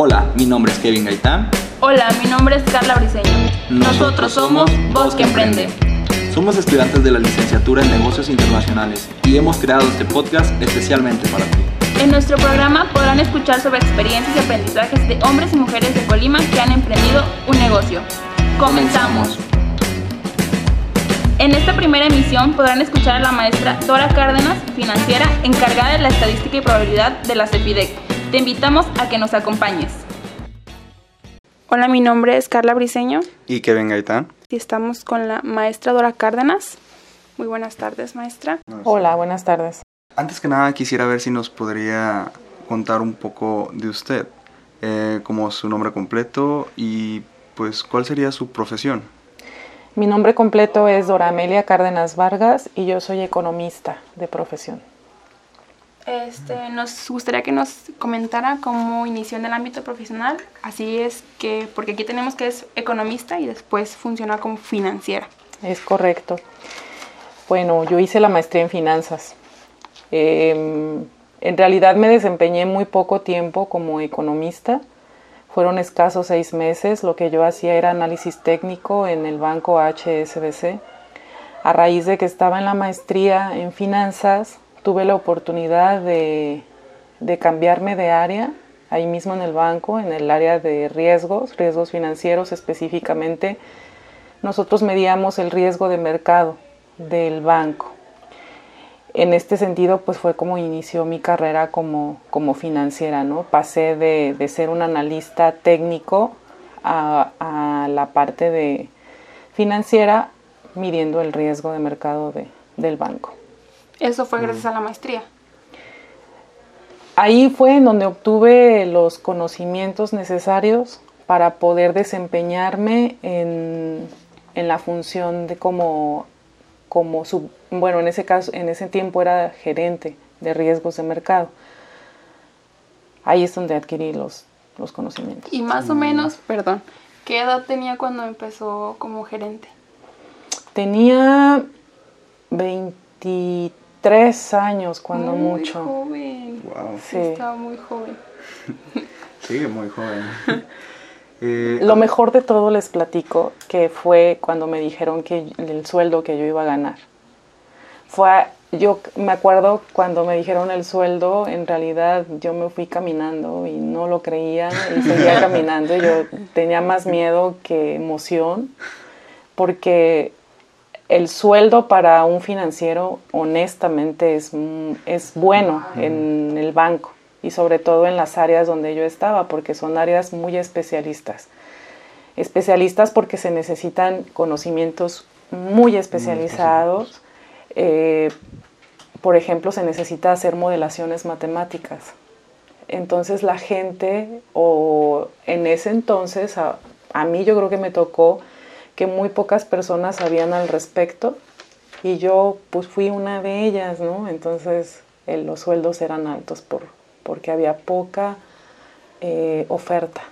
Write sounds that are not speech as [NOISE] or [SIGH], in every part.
Hola, mi nombre es Kevin Gaitán. Hola, mi nombre es Carla Briseño. Nosotros somos Voz que Emprende. Somos estudiantes de la licenciatura en negocios internacionales y hemos creado este podcast especialmente para ti. En nuestro programa podrán escuchar sobre experiencias y aprendizajes de hombres y mujeres de Colima que han emprendido un negocio. Comenzamos. En esta primera emisión podrán escuchar a la maestra Dora Cárdenas, financiera, encargada de la estadística y probabilidad de la CEFIDEC. Te invitamos a que nos acompañes. Hola, mi nombre es Carla Briseño Y Kevin Gaitán. y estamos con la maestra Dora Cárdenas. Muy buenas tardes, maestra. Hola, buenas tardes. Antes que nada quisiera ver si nos podría contar un poco de usted, eh, como su nombre completo y pues cuál sería su profesión. Mi nombre completo es Dora Amelia Cárdenas Vargas y yo soy economista de profesión. Este, nos gustaría que nos comentara cómo inició en el ámbito profesional. Así es que, porque aquí tenemos que es economista y después funciona como financiera. Es correcto. Bueno, yo hice la maestría en finanzas. Eh, en realidad me desempeñé muy poco tiempo como economista. Fueron escasos seis meses. Lo que yo hacía era análisis técnico en el banco HSBC. A raíz de que estaba en la maestría en finanzas, tuve la oportunidad de, de cambiarme de área, ahí mismo en el banco, en el área de riesgos, riesgos financieros específicamente. Nosotros medíamos el riesgo de mercado del banco. En este sentido, pues fue como inició mi carrera como, como financiera, ¿no? Pasé de, de ser un analista técnico a, a la parte de financiera midiendo el riesgo de mercado de, del banco. Eso fue gracias a la maestría. Ahí fue en donde obtuve los conocimientos necesarios para poder desempeñarme en, en la función de como, como sub, bueno, en ese caso, en ese tiempo era gerente de riesgos de mercado. Ahí es donde adquirí los, los conocimientos. Y más o menos, perdón, ¿qué edad tenía cuando empezó como gerente? Tenía 23 años cuando muy mucho. joven. Wow. Sí. Estaba muy joven. [LAUGHS] Sí, muy joven. [LAUGHS] Eh, Lo mejor de todo les platico que fue cuando me dijeron que el sueldo que yo iba a ganar. Fue, yo me acuerdo cuando me dijeron el sueldo, en realidad yo me fui caminando y no lo creía y [LAUGHS] seguía caminando. y Yo tenía más miedo que emoción porque el sueldo para un financiero honestamente es, mm, es bueno en el banco y sobre todo en las áreas donde yo estaba, porque son áreas muy especialistas. Especialistas porque se necesitan conocimientos muy especializados. Eh, por ejemplo, se necesita hacer modelaciones matemáticas. Entonces la gente, o en ese entonces, a, a mí yo creo que me tocó que muy pocas personas sabían al respecto y yo pues fui una de ellas, ¿no? Entonces eh, los sueldos eran altos por, porque había poca eh, oferta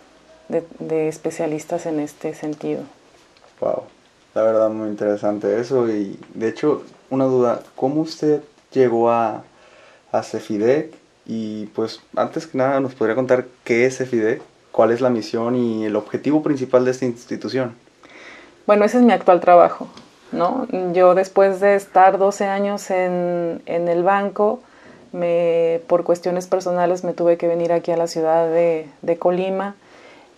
de, de especialistas en este sentido. Wow, la verdad muy interesante eso y de hecho una duda, ¿cómo usted llegó a, a Cefidec? Y pues antes que nada nos podría contar qué es Cefidec, cuál es la misión y el objetivo principal de esta institución. Bueno, ese es mi actual trabajo, ¿no? Yo después de estar 12 años en, en el banco, por cuestiones personales me tuve que venir aquí a la ciudad de, de Colima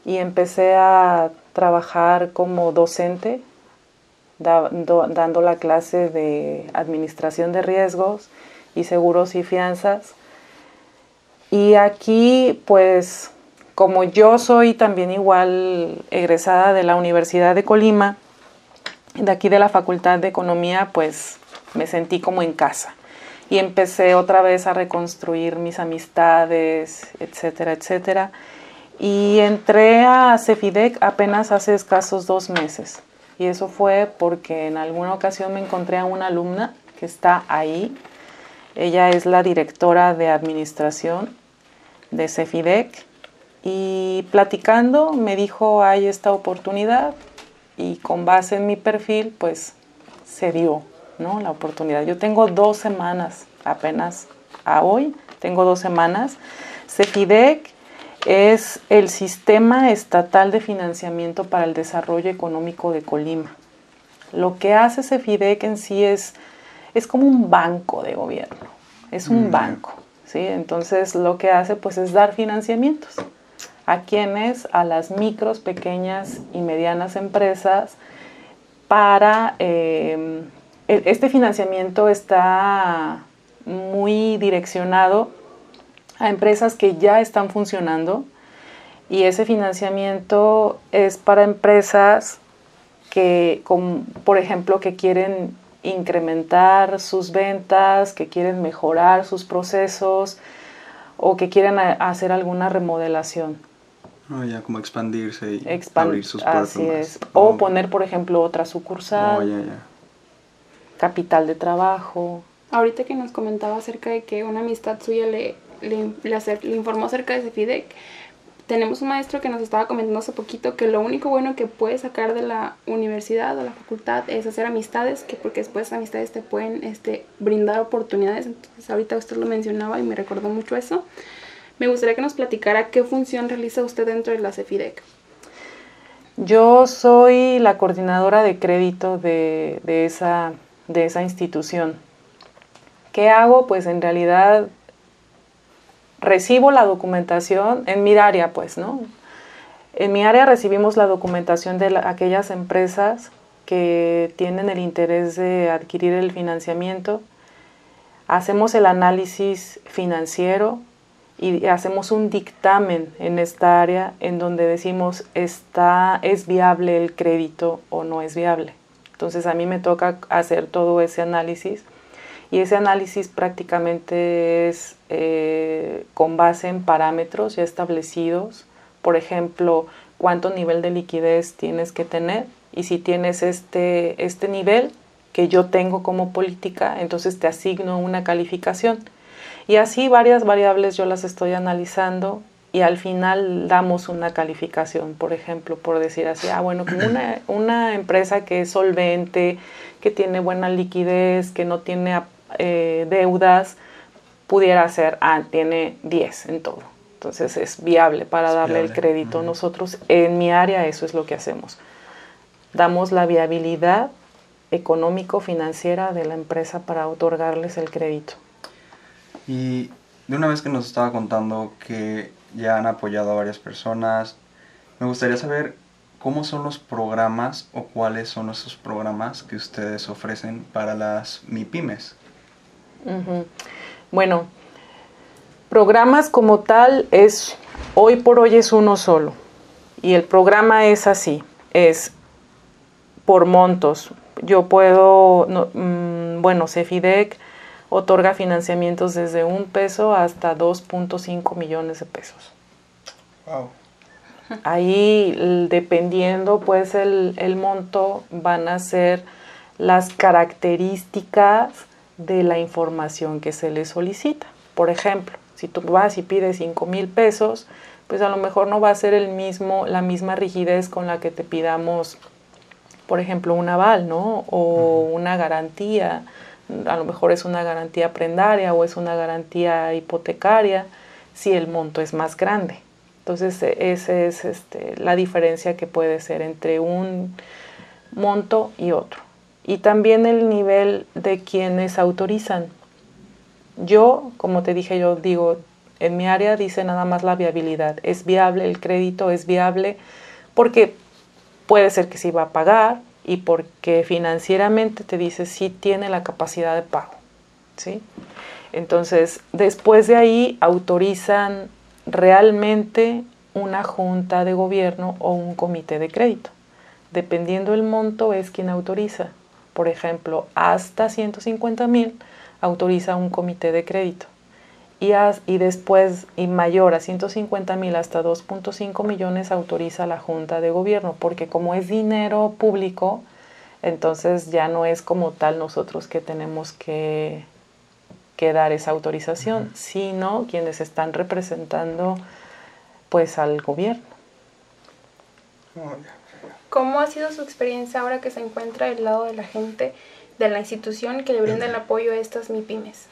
y empecé a trabajar como docente, dando la clase de administración de riesgos y seguros y fianzas. Y aquí, pues, como yo soy también igual egresada de la Universidad de Colima, de aquí de la Facultad de Economía, pues me sentí como en casa. Y empecé otra vez a reconstruir mis amistades, etcétera, etcétera. Y entré a Cefidec apenas hace escasos dos meses. Y eso fue porque en alguna ocasión me encontré a una alumna que está ahí. Ella es la directora de administración de Cefidec. Y platicando me dijo, hay esta oportunidad. Y con base en mi perfil, pues se dio ¿no? la oportunidad. Yo tengo dos semanas apenas a hoy, tengo dos semanas. Cefidec es el Sistema Estatal de Financiamiento para el Desarrollo Económico de Colima. Lo que hace CEFIDEC en sí es, es como un banco de gobierno, es un mm. banco. ¿sí? Entonces lo que hace pues es dar financiamientos. ¿A quienes? A las micros, pequeñas y medianas empresas para... Eh, e, este financiamiento está muy direccionado a empresas que ya están funcionando y ese financiamiento es para empresas que, por ejemplo, que quieren incrementar sus ventas, que quieren mejorar sus procesos o que quieren hacer alguna remodelación. Ah, ya como expandirse y abrir sus puertas. Así es. O poner, por ejemplo, otra sucursal. Oh, ya, ya. Capital de trabajo. Ahorita que nos comentaba acerca de que una amistad suya le, le, le, informó acerca de Cefidec, tenemos un maestro que nos estaba comentando hace poquito que lo único bueno que puedes sacar de la universidad o la facultad es hacer amistades, que porque después amistades te pueden este, brindar oportunidades. Entonces ahorita usted lo mencionaba y me recordó mucho eso. Me gustaría que nos platicara qué función realiza usted dentro de la CEFIDEC. Yo soy la coordinadora de crédito de, esa, de esa institución. ¿Qué hago? Pues en realidad recibo la documentación en mi área, pues, ¿no? En mi área recibimos la documentación de aquellas empresas que tienen el interés de adquirir el financiamiento, hacemos el análisis financiero y hacemos un dictamen en esta área en donde decimos está es viable el crédito o no es viable. Entonces a mí me toca hacer todo ese análisis y ese análisis prácticamente es eh, con base en parámetros ya establecidos, por ejemplo, cuánto nivel de liquidez tienes que tener y si tienes este, este nivel que yo tengo como política, entonces te asigno una calificación. Y así varias variables yo las estoy analizando y al final damos una calificación, por ejemplo, por decir así, ah, bueno, como una, [CLEARS THROAT] una empresa que es solvente, que tiene buena liquidez, que no tiene eh, deudas, pudiera ser, ah, tiene 10 en todo. Entonces es viable para darle el crédito. Nosotros en mi área eso es lo que hacemos. Damos la viabilidad económico-financiera de la empresa para otorgarles el crédito. Y de una vez que nos estaba contando que ya han apoyado a varias personas, me gustaría saber cómo son los programas o cuáles son esos programas que ustedes ofrecen para las MIPIMES. Bueno, programas como tal es, hoy por hoy es uno solo. Y el programa es así, es por montos. Yo puedo, mm, bueno, Cefidec otorga financiamientos desde un peso hasta 2.5 millones de pesos. Wow. Ahí, dependiendo pues el, el monto, van a ser las características de la información que se le solicita. Por ejemplo, si tú vas y pides 5 mil pesos, pues a lo mejor no va a ser el mismo, la misma rigidez con la que te pidamos, por ejemplo, un aval, ¿no? O una garantía. A lo mejor es una garantía prendaria o es una garantía hipotecaria si el monto es más grande. Entonces, e, esa es este, la diferencia que puede ser entre un monto y otro y también el nivel de quienes autorizan. Yo, como te dije, yo digo, en mi área dice nada más la viabilidad. Es viable, el crédito es viable porque puede ser que sí va a pagar y porque financieramente te dice si tiene la capacidad de pago. ¿sí? Entonces, después de ahí autorizan realmente una junta de gobierno o un comité de crédito. Dependiendo el monto es quien autoriza por ejemplo, hasta 150 mil, autoriza un comité de crédito. Y, y después, y mayor a 150 mil hasta 2.5 millones, autoriza la Junta de Gobierno, porque como es dinero público, entonces ya no es como tal nosotros que tenemos que, que dar esa autorización, sino quienes están representando pues al gobierno. ¿Cómo ha sido su experiencia ahora que se encuentra del lado de la gente de la institución que le brinda el apoyo a estas MIPIMES?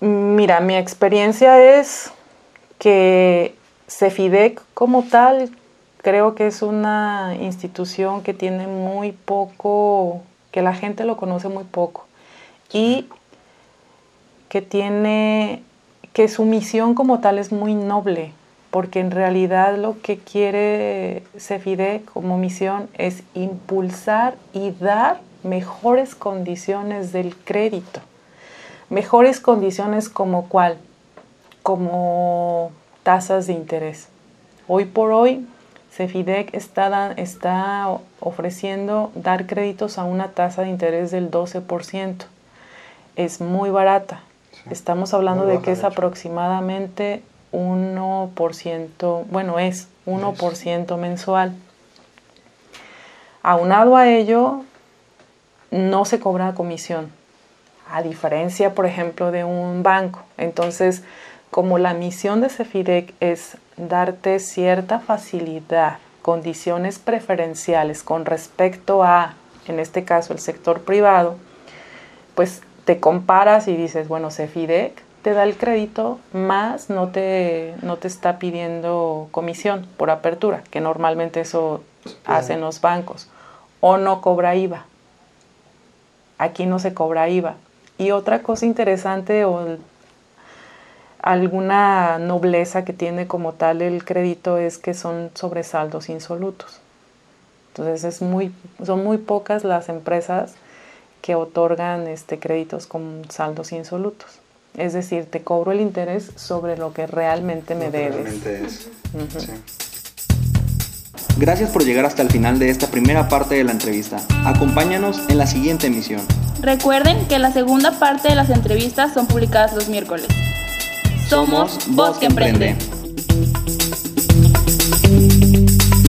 Mira, mi experiencia es que Cefidec como tal creo que es una institución que tiene muy poco, que la gente lo conoce muy poco y que tiene, que su misión como tal es muy noble, porque en realidad lo que quiere Cefidec como misión es impulsar y dar mejores condiciones del crédito. Mejores condiciones como cuál? Como tasas de interés. Hoy por hoy, Cefidec está, está ofreciendo dar créditos a una tasa de interés del 12%. Es muy barata. Estamos hablando de que es aproximadamente 1%, bueno, es 1% mensual. Aunado a ello, no se cobra comisión, a diferencia, por ejemplo, de un banco. Entonces, como la misión de Cefidec es darte cierta facilidad, condiciones preferenciales con respecto a, en este caso, el sector privado, pues te comparas y dices, bueno, Cefidec te da el crédito, más no te, no te está pidiendo comisión por apertura, que normalmente eso hacen los bancos, o no cobra IVA. Aquí no se cobra IVA. Y otra cosa interesante o alguna nobleza que tiene como tal el crédito es que son sobresaldos insolutos. Entonces es muy, son muy pocas las empresas que otorgan este, créditos con saldos insolutos. Es decir, te cobro el interés sobre lo que realmente me debes. Gracias por llegar hasta el final de esta primera parte de la entrevista. Acompáñanos en la siguiente emisión. Recuerden que la segunda parte de las entrevistas son publicadas los miércoles. Somos Voz que Emprende.